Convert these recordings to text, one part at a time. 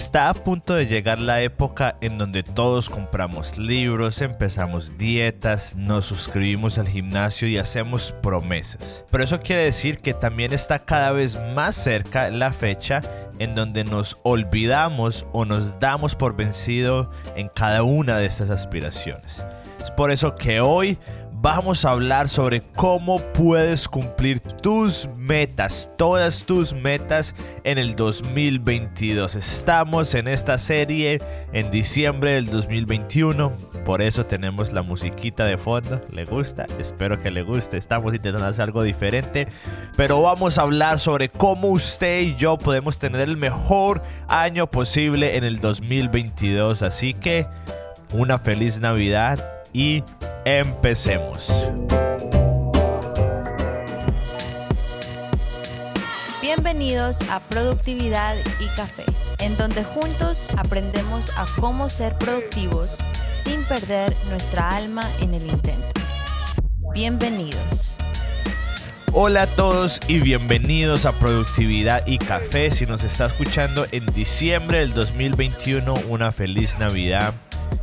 Está a punto de llegar la época en donde todos compramos libros, empezamos dietas, nos suscribimos al gimnasio y hacemos promesas. Pero eso quiere decir que también está cada vez más cerca la fecha en donde nos olvidamos o nos damos por vencido en cada una de estas aspiraciones. Es por eso que hoy vamos a hablar sobre cómo puedes cumplir tus metas, todas tus metas en el 2022. Estamos en esta serie en diciembre del 2021, por eso tenemos la musiquita de fondo. ¿Le gusta? Espero que le guste. Estamos intentando hacer algo diferente, pero vamos a hablar sobre cómo usted y yo podemos tener el mejor año posible en el 2022. Así que una feliz Navidad y empecemos. Bienvenidos a Productividad y Café, en donde juntos aprendemos a cómo ser productivos sin perder nuestra alma en el intento. Bienvenidos. Hola a todos y bienvenidos a Productividad y Café. Si nos está escuchando en diciembre del 2021, una feliz Navidad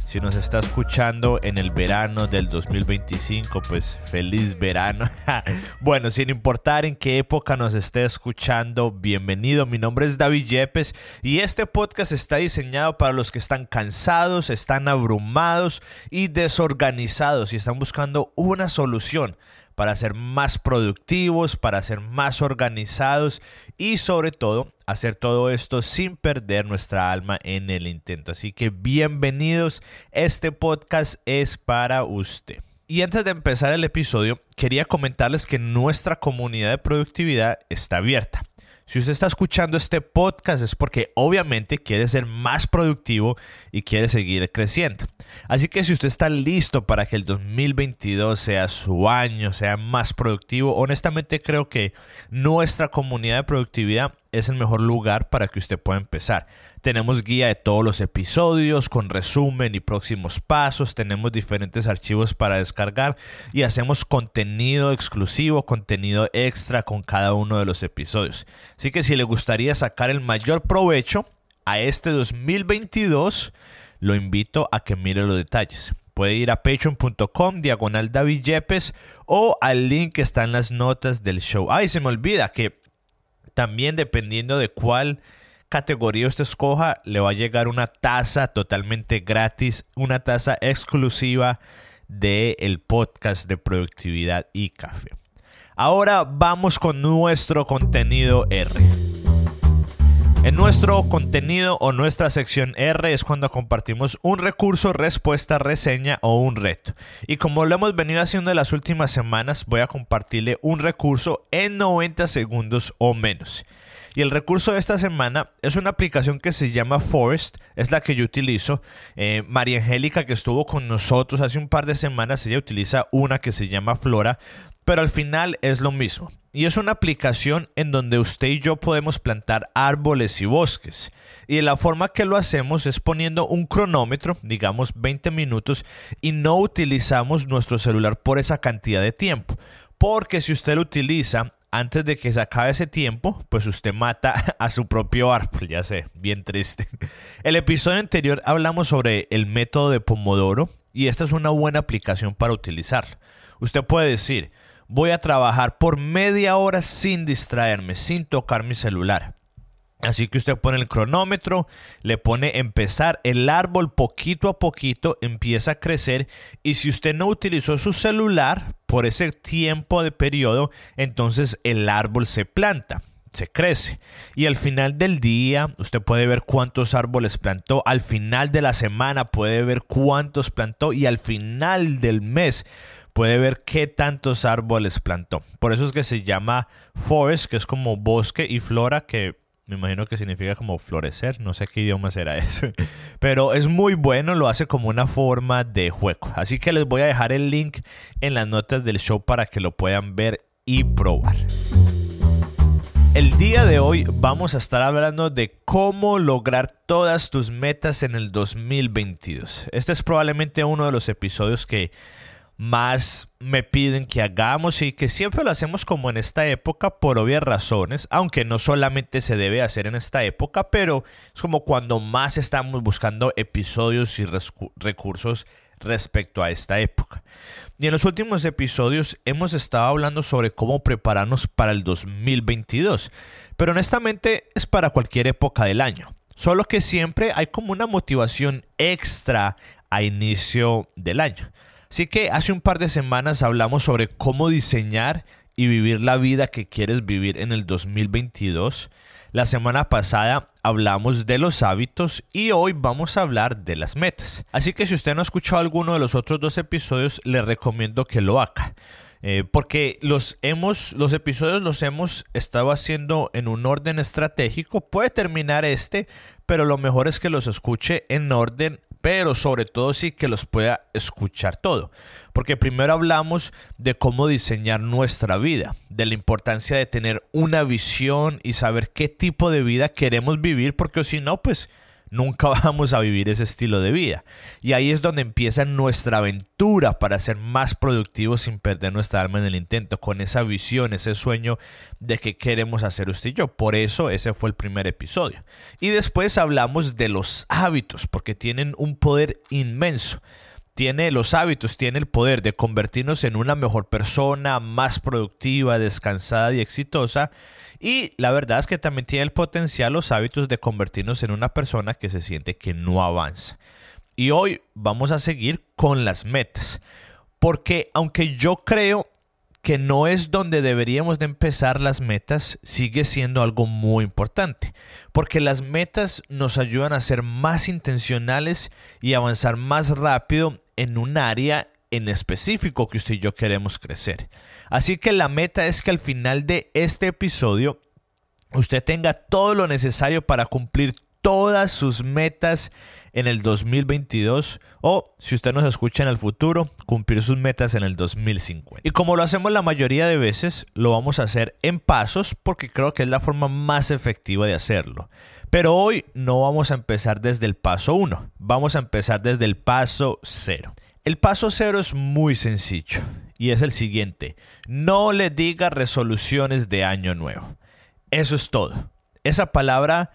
si nos está escuchando en el verano del 2025, pues feliz verano. bueno, sin importar en qué época nos esté escuchando, bienvenido. Mi nombre es David Yepes y este podcast está diseñado para los que están cansados, están abrumados y desorganizados y están buscando una solución para ser más productivos, para ser más organizados y sobre todo hacer todo esto sin perder nuestra alma en el intento. Así que bienvenidos, este podcast es para usted. Y antes de empezar el episodio, quería comentarles que nuestra comunidad de productividad está abierta. Si usted está escuchando este podcast es porque obviamente quiere ser más productivo y quiere seguir creciendo. Así que si usted está listo para que el 2022 sea su año, sea más productivo, honestamente creo que nuestra comunidad de productividad es el mejor lugar para que usted pueda empezar. Tenemos guía de todos los episodios con resumen y próximos pasos, tenemos diferentes archivos para descargar y hacemos contenido exclusivo, contenido extra con cada uno de los episodios. Así que si le gustaría sacar el mayor provecho a este 2022, lo invito a que mire los detalles. Puede ir a patreon.com diagonal David Yepes o al link que está en las notas del show. Ay, se me olvida que también dependiendo de cuál categoría usted escoja, le va a llegar una taza totalmente gratis, una taza exclusiva del el podcast de productividad y café. Ahora vamos con nuestro contenido R. En nuestro contenido o nuestra sección R es cuando compartimos un recurso, respuesta, reseña o un reto. Y como lo hemos venido haciendo en las últimas semanas, voy a compartirle un recurso en 90 segundos o menos. Y el recurso de esta semana es una aplicación que se llama Forest, es la que yo utilizo. Eh, María Angélica, que estuvo con nosotros hace un par de semanas, ella utiliza una que se llama Flora, pero al final es lo mismo. Y es una aplicación en donde usted y yo podemos plantar árboles y bosques. Y la forma que lo hacemos es poniendo un cronómetro, digamos 20 minutos, y no utilizamos nuestro celular por esa cantidad de tiempo. Porque si usted lo utiliza antes de que se acabe ese tiempo, pues usted mata a su propio árbol, ya sé, bien triste. El episodio anterior hablamos sobre el método de Pomodoro y esta es una buena aplicación para utilizar. Usted puede decir, voy a trabajar por media hora sin distraerme, sin tocar mi celular. Así que usted pone el cronómetro, le pone empezar, el árbol poquito a poquito empieza a crecer y si usted no utilizó su celular por ese tiempo de periodo, entonces el árbol se planta se crece. Y al final del día, usted puede ver cuántos árboles plantó. Al final de la semana puede ver cuántos plantó. Y al final del mes puede ver qué tantos árboles plantó. Por eso es que se llama forest, que es como bosque y flora, que me imagino que significa como florecer, no sé qué idioma será eso. Pero es muy bueno, lo hace como una forma de juego. Así que les voy a dejar el link en las notas del show para que lo puedan ver y probar. El día de hoy vamos a estar hablando de cómo lograr todas tus metas en el 2022. Este es probablemente uno de los episodios que más me piden que hagamos y que siempre lo hacemos como en esta época por obvias razones, aunque no solamente se debe hacer en esta época, pero es como cuando más estamos buscando episodios y recursos respecto a esta época. Y en los últimos episodios hemos estado hablando sobre cómo prepararnos para el 2022, pero honestamente es para cualquier época del año. Solo que siempre hay como una motivación extra a inicio del año. Así que hace un par de semanas hablamos sobre cómo diseñar y vivir la vida que quieres vivir en el 2022. La semana pasada hablamos de los hábitos y hoy vamos a hablar de las metas. Así que si usted no ha escuchado alguno de los otros dos episodios, le recomiendo que lo haga. Eh, porque los hemos, los episodios los hemos estado haciendo en un orden estratégico. Puede terminar este, pero lo mejor es que los escuche en orden pero sobre todo sí que los pueda escuchar todo. Porque primero hablamos de cómo diseñar nuestra vida, de la importancia de tener una visión y saber qué tipo de vida queremos vivir, porque si no, pues nunca vamos a vivir ese estilo de vida. Y ahí es donde empieza nuestra aventura para ser más productivos sin perder nuestra alma en el intento, con esa visión, ese sueño de que queremos hacer usted y yo. Por eso ese fue el primer episodio. Y después hablamos de los hábitos, porque tienen un poder inmenso tiene los hábitos, tiene el poder de convertirnos en una mejor persona, más productiva, descansada y exitosa. Y la verdad es que también tiene el potencial los hábitos de convertirnos en una persona que se siente que no avanza. Y hoy vamos a seguir con las metas. Porque aunque yo creo que no es donde deberíamos de empezar las metas, sigue siendo algo muy importante, porque las metas nos ayudan a ser más intencionales y avanzar más rápido en un área en específico que usted y yo queremos crecer. Así que la meta es que al final de este episodio usted tenga todo lo necesario para cumplir todas sus metas en el 2022 o, si usted nos escucha en el futuro, cumplir sus metas en el 2050. Y como lo hacemos la mayoría de veces, lo vamos a hacer en pasos porque creo que es la forma más efectiva de hacerlo. Pero hoy no vamos a empezar desde el paso 1, vamos a empezar desde el paso 0. El paso 0 es muy sencillo y es el siguiente. No le diga resoluciones de año nuevo. Eso es todo. Esa palabra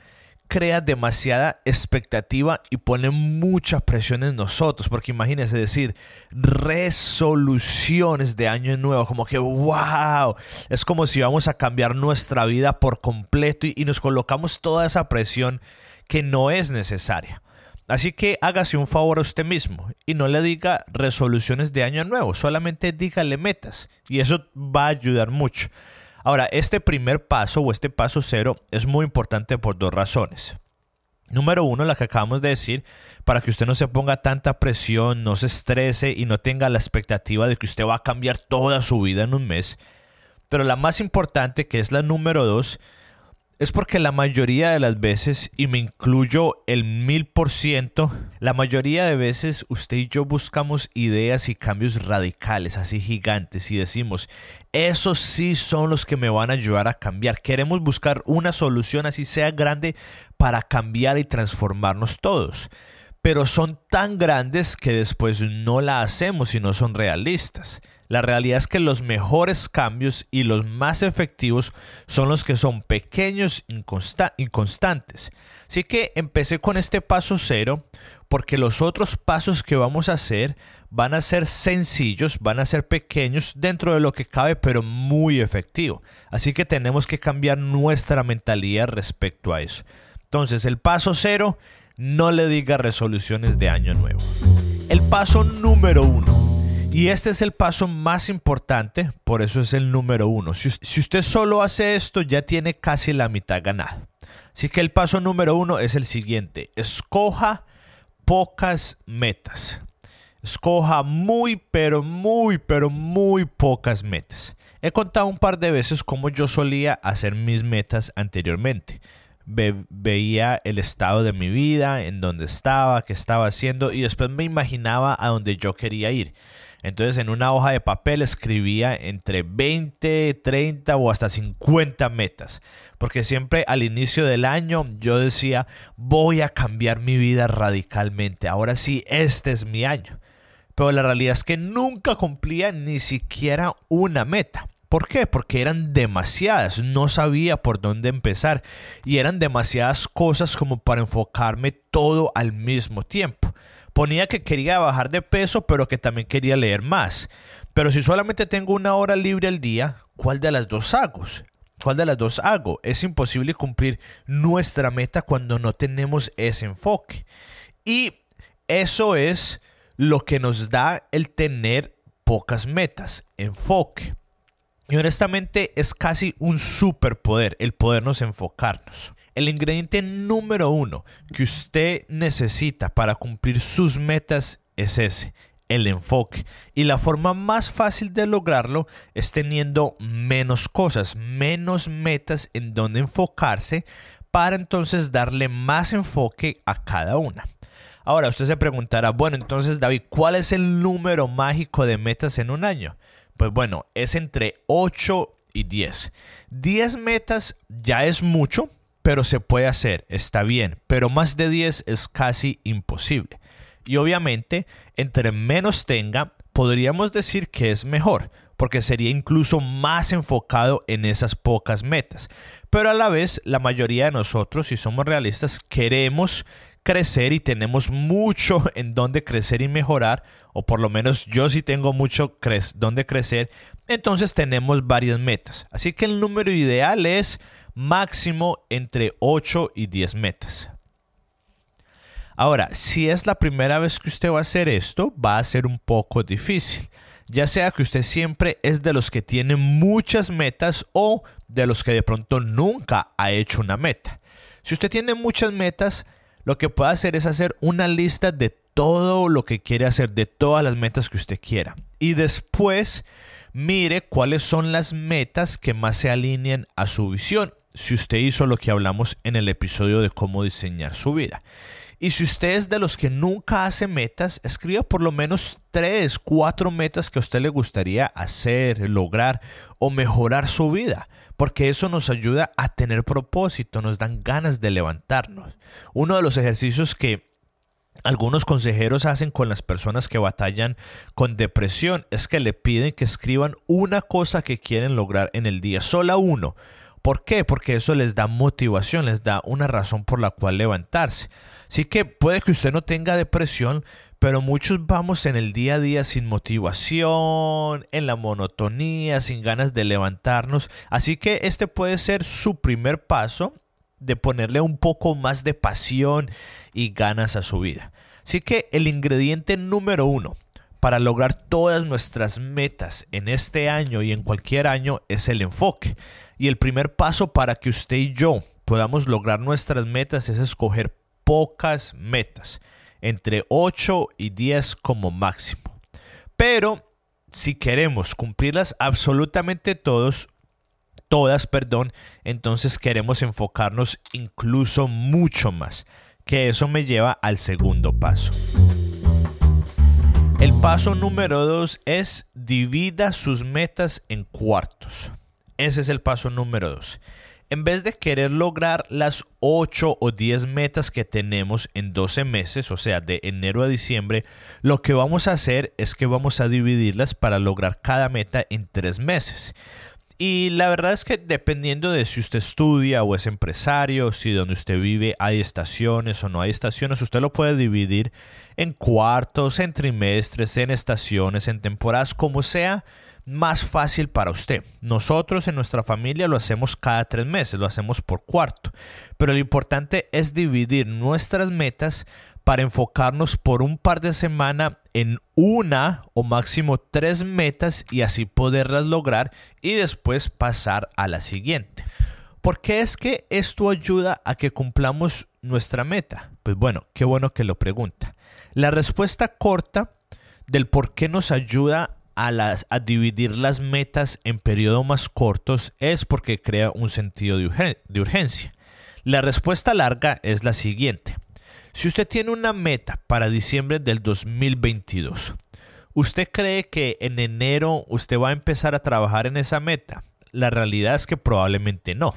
crea demasiada expectativa y pone mucha presión en nosotros, porque imagínense decir resoluciones de año nuevo, como que wow, es como si vamos a cambiar nuestra vida por completo y, y nos colocamos toda esa presión que no es necesaria. Así que hágase un favor a usted mismo y no le diga resoluciones de año nuevo, solamente dígale metas y eso va a ayudar mucho. Ahora, este primer paso o este paso cero es muy importante por dos razones. Número uno, la que acabamos de decir, para que usted no se ponga tanta presión, no se estrese y no tenga la expectativa de que usted va a cambiar toda su vida en un mes. Pero la más importante, que es la número dos, es porque la mayoría de las veces, y me incluyo el mil por ciento, la mayoría de veces usted y yo buscamos ideas y cambios radicales, así gigantes, y decimos, esos sí son los que me van a ayudar a cambiar. Queremos buscar una solución así sea grande para cambiar y transformarnos todos. Pero son tan grandes que después no la hacemos y no son realistas. La realidad es que los mejores cambios y los más efectivos son los que son pequeños y constantes. Así que empecé con este paso cero porque los otros pasos que vamos a hacer van a ser sencillos, van a ser pequeños dentro de lo que cabe, pero muy efectivo. Así que tenemos que cambiar nuestra mentalidad respecto a eso. Entonces, el paso cero, no le diga resoluciones de año nuevo. El paso número uno y este es el paso más importante, por eso es el número uno. Si, usted solo hace esto, ya tiene casi la mitad ganada. Así que el paso número uno es el siguiente. Escoja pocas metas. Escoja muy, pero muy, pero muy pocas metas. He contado un par de veces cómo yo solía hacer mis metas anteriormente. veía el estado de mi vida, en donde estaba, qué estaba haciendo y después me imaginaba a donde yo quería ir. Entonces en una hoja de papel escribía entre 20, 30 o hasta 50 metas. Porque siempre al inicio del año yo decía, voy a cambiar mi vida radicalmente. Ahora sí, este es mi año. pero la realidad es que nunca cumplía ni siquiera una meta. ¿Por qué? Porque eran demasiadas, no sabía por dónde empezar y eran demasiadas cosas como para enfocarme todo al mismo tiempo. Ponía que quería bajar de peso, pero que también quería leer más. Pero si solamente tengo una hora libre al día, ¿cuál de las dos hago? ¿Cuál de las dos hago? Es imposible cumplir nuestra meta cuando no tenemos ese enfoque. Y eso es lo que nos da el tener pocas metas, enfoque. Y honestamente es casi un superpoder el podernos enfocarnos. El ingrediente número uno que usted necesita para cumplir sus metas es ese, el enfoque. Y la forma más fácil de lograrlo es teniendo menos cosas, menos metas en donde enfocarse para entonces darle más enfoque a cada una. Ahora usted se preguntará, bueno, entonces David, ¿cuál es el número mágico de metas en un año? Pues bueno, es entre 8 y 10. 10 metas ya es mucho, pero se puede hacer, está bien, pero más de 10 es casi imposible. Y obviamente, entre menos tenga, podríamos decir que es mejor, porque sería incluso más enfocado en esas pocas metas. Pero a la vez, la mayoría de nosotros, si somos realistas, queremos crecer y tenemos mucho en donde crecer y mejorar, o por lo menos yo sí tengo mucho cre donde crecer, entonces tenemos varias metas. Así que el número ideal es máximo entre 8 y 10 metas. Ahora, si es la primera vez que usted va a hacer esto, va a ser un poco difícil. Ya sea que usted siempre es de los que tiene muchas metas o de los que de pronto nunca ha hecho una meta. Si usted tiene muchas metas, lo que puede hacer es hacer una lista de todo lo que quiere hacer, de todas las metas que usted quiera. Y después mire cuáles son las metas que más se alinean a su visión si usted hizo lo que hablamos en el episodio de cómo diseñar su vida. Y si usted es de los que nunca hace metas, escriba por lo menos tres, cuatro metas que a usted le gustaría hacer, lograr o mejorar su vida. Porque eso nos ayuda a tener propósito, nos dan ganas de levantarnos. Uno de los ejercicios que algunos consejeros hacen con las personas que batallan con depresión es que le piden que escriban una cosa que quieren lograr en el día, solo uno ¿Por qué? Porque eso les da motivación, les da una razón por la cual levantarse. Así que puede que usted no tenga depresión, pero muchos vamos en el día a día sin motivación, en la monotonía, sin ganas de levantarnos. Así que este puede ser su primer paso de ponerle un poco más de pasión y ganas a su vida. Así que el ingrediente número uno para lograr todas nuestras metas en este año y en cualquier año es el enfoque. Y el primer paso para que usted y yo podamos lograr nuestras metas es escoger pocas metas, entre 8 y 10 como máximo. Pero si queremos cumplirlas absolutamente todos, todas, perdón, entonces queremos enfocarnos incluso mucho más, que eso me lleva al segundo paso. El paso número dos es divida sus metas en cuartos. Ese es el paso número dos. En vez de querer lograr las 8 o 10 metas que tenemos en 12 meses, o sea, de enero a diciembre, lo que vamos a hacer es que vamos a dividirlas para lograr cada meta en 3 meses. Y la verdad es que dependiendo de si usted estudia o es empresario, si donde usted vive hay estaciones o no hay estaciones, usted lo puede dividir en cuartos, en trimestres, en estaciones, en temporadas, como sea más fácil para usted. Nosotros en nuestra familia lo hacemos cada tres meses, lo hacemos por cuarto. Pero lo importante es dividir nuestras metas para enfocarnos por un par de semanas en una o máximo tres metas y así poderlas lograr y después pasar a la siguiente. ¿Por qué es que esto ayuda a que cumplamos nuestra meta? Pues bueno, qué bueno que lo pregunta. La respuesta corta del por qué nos ayuda a, las, dividir las metas en periodos más cortos es porque crea un sentido de urgencia. La respuesta larga es la siguiente. Si usted tiene una meta para diciembre del 2022, ¿usted cree que en enero usted va a empezar a trabajar en esa meta? La realidad es que probablemente no.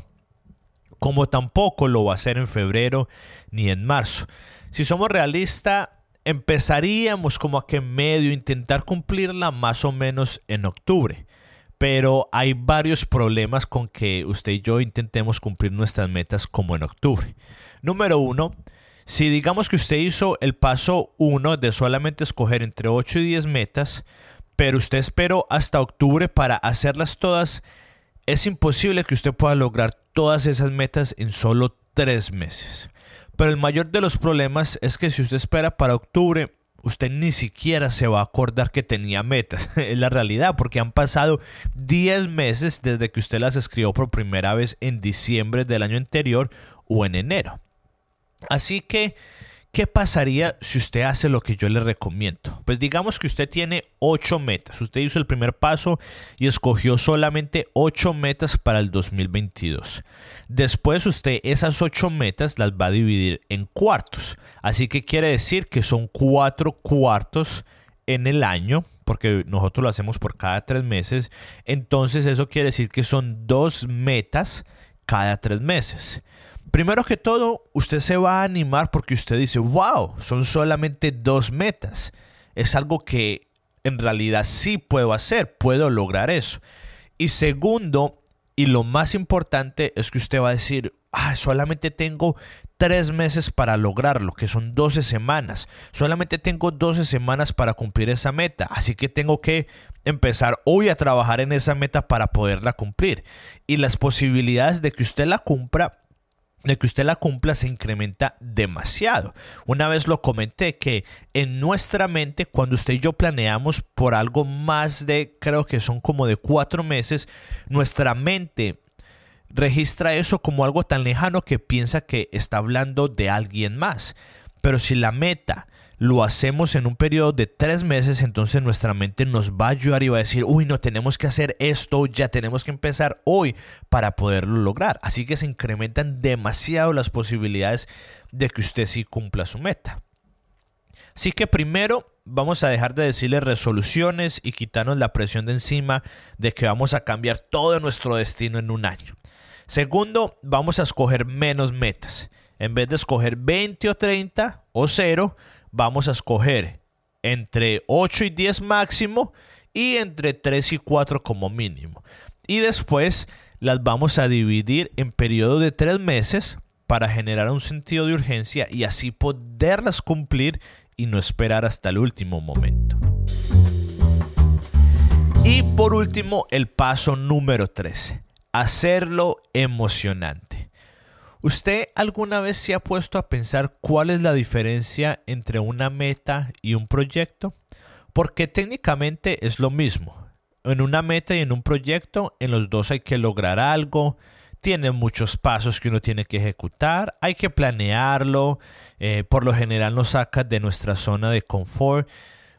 Como tampoco lo va a hacer en febrero ni en marzo. Si somos realistas, empezaríamos como a que medio intentar cumplirla más o menos en octubre. Pero hay varios problemas con que usted y yo intentemos cumplir nuestras metas como en octubre. Número uno, si digamos que usted hizo el paso 1 de solamente escoger entre 8 y 10 metas, pero usted esperó hasta octubre para hacerlas todas, es imposible que usted pueda lograr todas esas metas en solo 3 meses. Pero el mayor de los problemas es que si usted espera para octubre, usted ni siquiera se va a acordar que tenía metas. es la realidad, porque han pasado 10 meses desde que usted las escribió por primera vez en diciembre del año anterior o en enero. Así que, ¿qué pasaría si usted hace lo que yo le recomiendo? Pues digamos que usted tiene ocho metas. Usted hizo el primer paso y escogió solamente ocho metas para el 2022. Después usted esas ocho metas las va a dividir en cuartos. Así que quiere decir que son cuatro cuartos en el año, porque nosotros lo hacemos por cada tres meses. Entonces eso quiere decir que son dos metas cada tres meses. Primero que todo, usted se va a animar porque usted dice, wow, son solamente dos metas. Es algo que en realidad sí puedo hacer, puedo lograr eso. Y segundo, y lo más importante es que usted va a decir, ah, solamente tengo tres meses para lograrlo, que son 12 semanas. Solamente tengo 12 semanas para cumplir esa meta, así que tengo que empezar hoy a trabajar en esa meta para poderla cumplir. Y las posibilidades de que usted la cumpla de que usted la cumpla se incrementa demasiado. Una vez lo comenté que en nuestra mente, cuando usted y yo planeamos por algo más de, creo que son como de cuatro meses, nuestra mente registra eso como algo tan lejano que piensa que está hablando de alguien más. Pero si la meta lo hacemos en un periodo de tres meses, entonces nuestra mente nos va a ayudar y va a decir, uy, no tenemos que hacer esto, ya tenemos que empezar hoy para poderlo lograr. Así que se incrementan demasiado las posibilidades de que usted sí cumpla su meta. Así que primero vamos a dejar de decirle resoluciones y quitarnos la presión de encima de que vamos a cambiar todo nuestro destino en un año. Segundo, vamos a escoger menos metas. En vez de escoger 20 o 30 o 0, vamos a escoger entre 8 y 10 máximo y entre 3 y 4 como mínimo. Y después las vamos a dividir en periodos de 3 meses para generar un sentido de urgencia y así poderlas cumplir y no esperar hasta el último momento. Y por último, el paso número 13, hacerlo emocionante. ¿Usted alguna vez se ha puesto a pensar cuál es la diferencia entre una meta y un proyecto? Porque técnicamente es lo mismo. En una meta y en un proyecto, en los dos hay que lograr algo, tiene muchos pasos que uno tiene que ejecutar, hay que planearlo, eh, por lo general nos saca de nuestra zona de confort.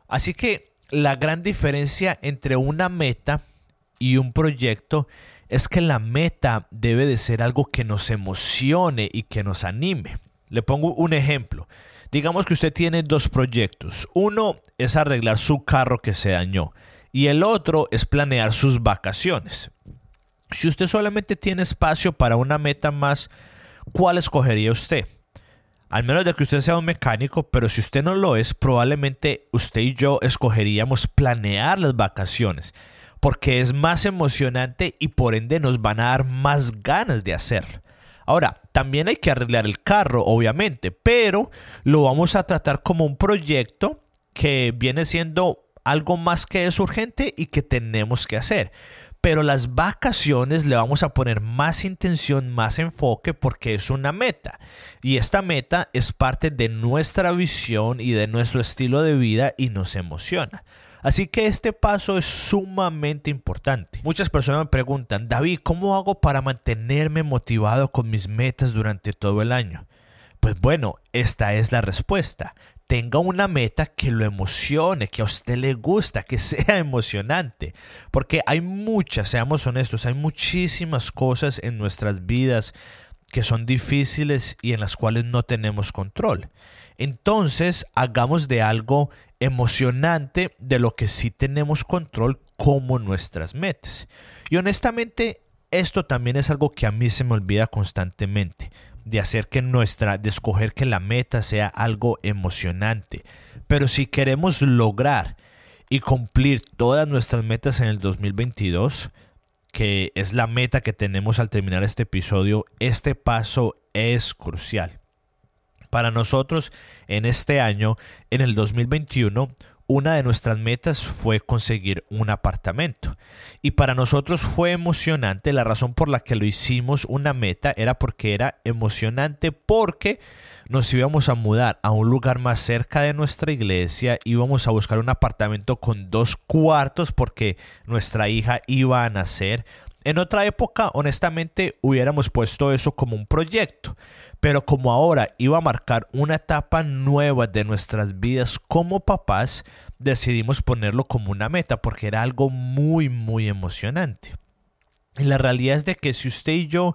Así que la gran diferencia entre una meta y un proyecto es que la meta debe de ser algo que nos emocione y que nos anime. Le pongo un ejemplo. Digamos que usted tiene dos proyectos. Uno es arreglar su carro que se dañó y el otro es planear sus vacaciones. Si usted solamente tiene espacio para una meta más, ¿cuál escogería usted? Al menos de que usted sea un mecánico, pero si usted no lo es, probablemente usted y yo escogeríamos planear las vacaciones porque es más emocionante y por ende nos van a dar más ganas de hacerlo. Ahora, también hay que arreglar el carro, obviamente, pero lo vamos a tratar como un proyecto que viene siendo algo más que es urgente y que tenemos que hacer. Pero las vacaciones le vamos a poner más intención, más enfoque porque es una meta. Y esta meta es parte de nuestra visión y de nuestro estilo de vida y nos emociona. Así que este paso es sumamente importante. Muchas personas me preguntan, David, ¿cómo hago para mantenerme motivado con mis metas durante todo el año? Pues bueno, esta es la respuesta. Tenga una meta que lo emocione, que a usted le gusta, que sea emocionante. Porque hay muchas, seamos honestos, hay muchísimas cosas en nuestras vidas que son difíciles y en las cuales no tenemos control. Entonces, hagamos de algo emocionante de lo que sí tenemos control como nuestras metas. Y honestamente, esto también es algo que a mí se me olvida constantemente. de hacer que nuestra, de escoger que la meta sea algo emocionante. Pero si queremos lograr y cumplir todas nuestras metas en el 2022, que es la meta que tenemos al terminar este episodio, este paso es crucial. Para nosotros, en este año, en el 2021, una de nuestras metas fue conseguir un apartamento. Y para nosotros fue emocionante. La razón por la que lo hicimos una meta era porque era emocionante porque nos íbamos a mudar a un lugar más cerca de nuestra iglesia. Íbamos a buscar un apartamento con dos cuartos porque nuestra hija iba a nacer. En otra época, honestamente, hubiéramos puesto eso como un proyecto. Pero como ahora iba a marcar una etapa nueva de nuestras vidas como papás, decidimos ponerlo como una meta porque era algo muy, muy emocionante. Y la realidad es de que si usted y yo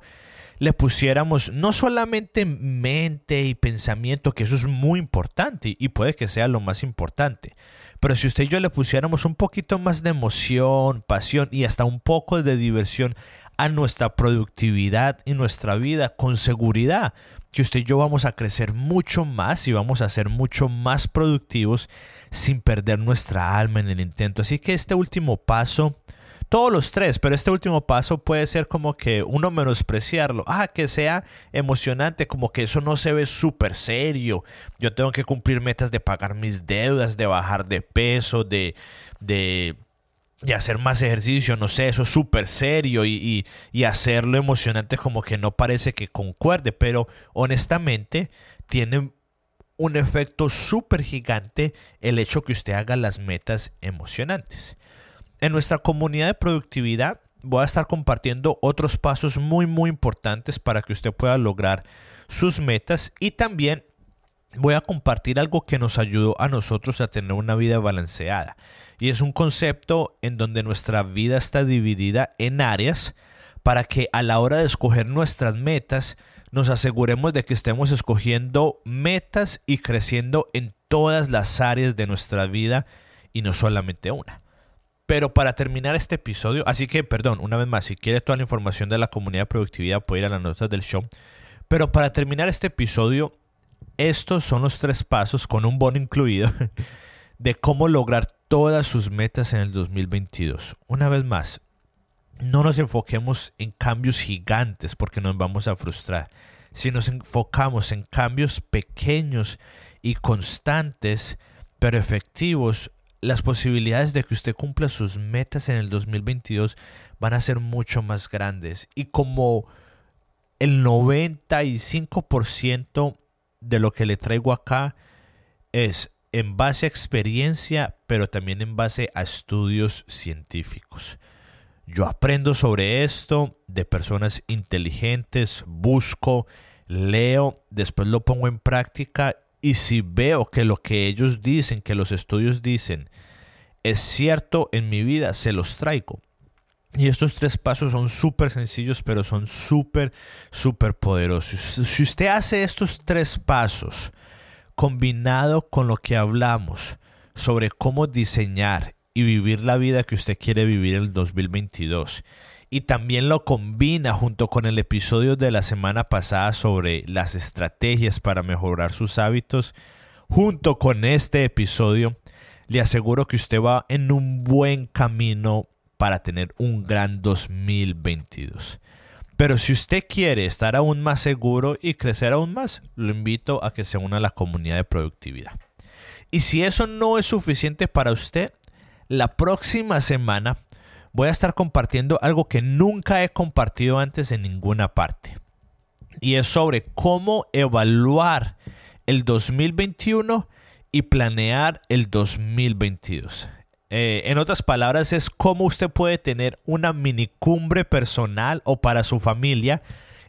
le pusiéramos no solamente mente y pensamiento, que eso es muy importante y puede que sea lo más importante, pero si usted y yo le pusiéramos un poquito más de emoción, pasión y hasta un poco de diversión a nuestra productividad y nuestra vida con seguridad, que usted y yo vamos a crecer mucho más y vamos a ser mucho más productivos sin perder nuestra alma en el intento. Así que este último paso, todos los tres, pero este último paso puede ser como que uno menospreciarlo. Ah, que sea emocionante, como que eso no se ve súper serio. Yo tengo que cumplir metas de pagar mis deudas, de bajar de peso, de, de y hacer más ejercicio, no sé, eso es súper serio y, y, hacerlo emocionante como que no parece que concuerde, pero honestamente tiene un efecto súper gigante el hecho que usted haga las metas emocionantes. En nuestra comunidad de productividad voy a estar compartiendo otros pasos muy muy importantes para que usted pueda lograr sus metas y también voy a compartir algo que nos ayudó a nosotros a tener una vida balanceada. Y es un concepto en donde nuestra vida está dividida en áreas para que a la hora de escoger nuestras metas nos aseguremos de que estemos escogiendo metas y creciendo en todas las áreas de nuestra vida y no solamente una. Pero para terminar este episodio, así que perdón, una vez más, si quieres toda la información de la comunidad de productividad, puede ir a las notas del show. Pero para terminar este episodio, estos son los tres pasos, con un bono incluido, de cómo lograr todas sus metas en el 2022. Una vez más, no nos enfoquemos en cambios gigantes porque nos vamos a frustrar. Si nos enfocamos en cambios pequeños y constantes, pero efectivos, las posibilidades de que usted cumpla sus metas en el 2022 van a ser mucho más grandes. Y como el 95% de lo que le traigo acá es en base a experiencia, pero también en base a estudios científicos. Yo aprendo sobre esto de personas inteligentes, busco, leo, después lo pongo en práctica y si veo que lo que ellos dicen, que los estudios dicen, es cierto en mi vida, se los traigo. Y estos tres pasos son súper sencillos, pero son súper, súper poderosos. Si usted hace estos tres pasos, combinado con lo que hablamos sobre cómo diseñar y vivir la vida que usted quiere vivir en el 2022. Y también lo combina junto con el episodio de la semana pasada sobre las estrategias para mejorar sus hábitos. Junto con este episodio, le aseguro que usted va en un buen camino para tener un gran 2022. Pero si usted quiere estar aún más seguro y crecer aún más, lo invito a que se una a la comunidad de productividad. Y si eso no es suficiente para usted, la próxima semana voy a estar compartiendo algo que nunca he compartido antes en ninguna parte. Y es sobre cómo evaluar el 2021 y planear el 2022. Eh, en otras palabras, es cómo usted puede tener una minicumbre personal o para su familia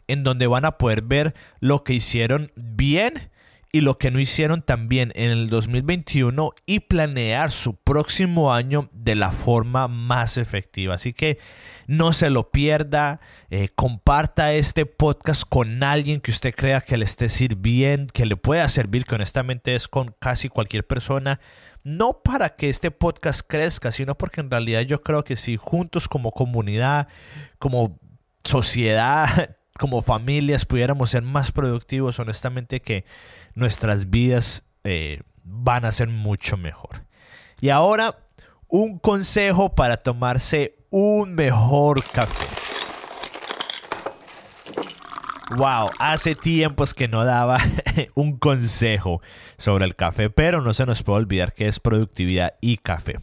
en donde van a poder ver lo que hicieron bien y lo que no hicieron también en el 2021 y planear su próximo año de la forma más efectiva. Así que no se lo pierda, eh, comparta este podcast con alguien que usted crea que le esté sirviendo, que le pueda servir, que honestamente es con casi cualquier persona no para que este podcast crezca, sino porque en realidad yo creo que si juntos como comunidad, como sociedad, como familias pudiéramos ser más productivos, honestamente que nuestras vidas eh, van a ser mucho mejor. Y ahora, un consejo para tomarse un mejor café. Wow, hace tiempos que no daba un consejo sobre el café, pero no se nos puede olvidar que es productividad y café.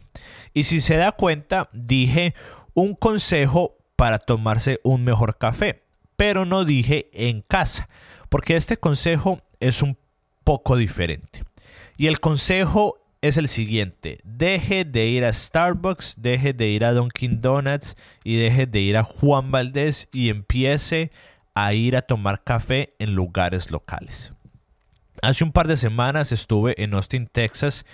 Y si se da cuenta, dije un consejo para tomarse un mejor café, pero no dije en casa, porque este consejo es un poco diferente. Y el consejo es el siguiente, deje de ir a Starbucks, deje de ir a Dunkin' Donuts y deje de ir a Juan Valdés y empiece a ir a tomar café en lugares locales. Hace un par de semanas estuve en Austin, Texas,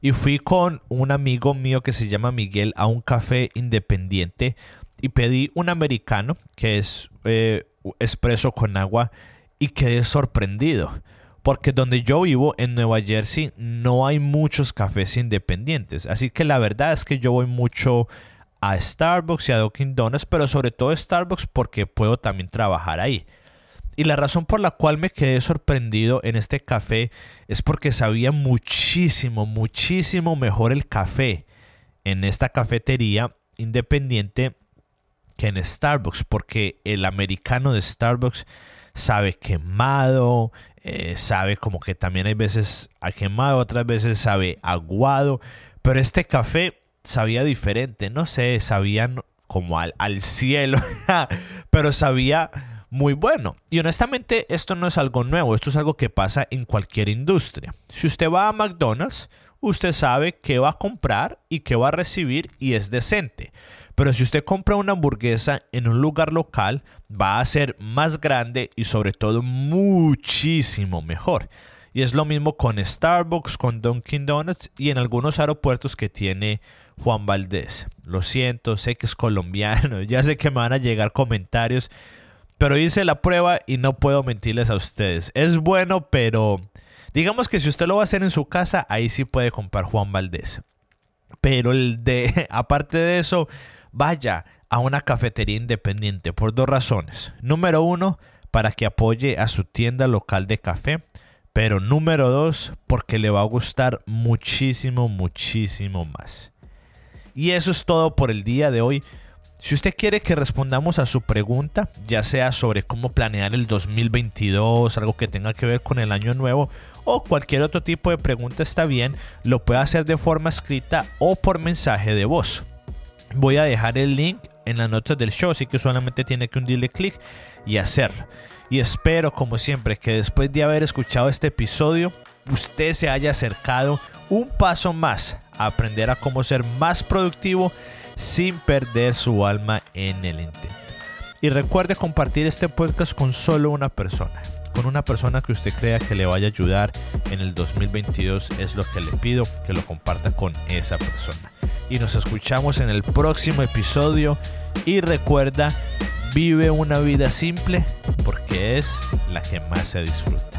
y fui con un amigo mío que se llama Miguel a un café independiente y pedí un americano que es eh, expreso con agua y quedé sorprendido. Porque donde yo vivo, en Nueva Jersey, no hay muchos cafés independientes. Así que la verdad es que yo voy mucho a Starbucks y a Dunkin' Donuts, pero sobre todo Starbucks porque puedo también trabajar ahí. Y la razón por la cual me quedé sorprendido en este café es porque sabía muchísimo, muchísimo mejor el café en esta cafetería independiente que en Starbucks, porque el americano de Starbucks sabe quemado, eh, sabe como que también hay veces a quemado, otras veces sabe aguado, pero este café sabía diferente, no sé, sabían como al, al cielo, pero sabía muy bueno. Y honestamente esto no es algo nuevo, esto es algo que pasa en cualquier industria. Si usted va a McDonald's, usted sabe qué va a comprar y qué va a recibir y es decente. Pero si usted compra una hamburguesa en un lugar local, va a ser más grande y sobre todo muchísimo mejor. Y es lo mismo con Starbucks, con Dunkin' Donuts y en algunos aeropuertos que tiene Juan Valdés. Lo siento, sé que es colombiano, ya sé que me van a llegar comentarios, pero hice la prueba y no puedo mentirles a ustedes. Es bueno, pero digamos que si usted lo va a hacer en su casa, ahí sí puede comprar Juan Valdés. Pero el de, aparte de eso, vaya a una cafetería independiente por dos razones. Número uno, para que apoye a su tienda local de café. Pero número dos, porque le va a gustar muchísimo, muchísimo más. Y eso es todo por el día de hoy. Si usted quiere que respondamos a su pregunta, ya sea sobre cómo planear el 2022, algo que tenga que ver con el año nuevo o cualquier otro tipo de pregunta está bien, lo puede hacer de forma escrita o por mensaje de voz. Voy a dejar el link en las notas del show, así que solamente tiene que hundirle clic y hacerlo. Y espero, como siempre, que después de haber escuchado este episodio, usted se haya acercado un paso más a aprender a cómo ser más productivo sin perder su alma en el intento. Y recuerde compartir este podcast con solo una persona. Con una persona que usted crea que le vaya a ayudar en el 2022 es lo que le pido, que lo comparta con esa persona. Y nos escuchamos en el próximo episodio. Y recuerda, vive una vida simple porque es la que más se disfruta.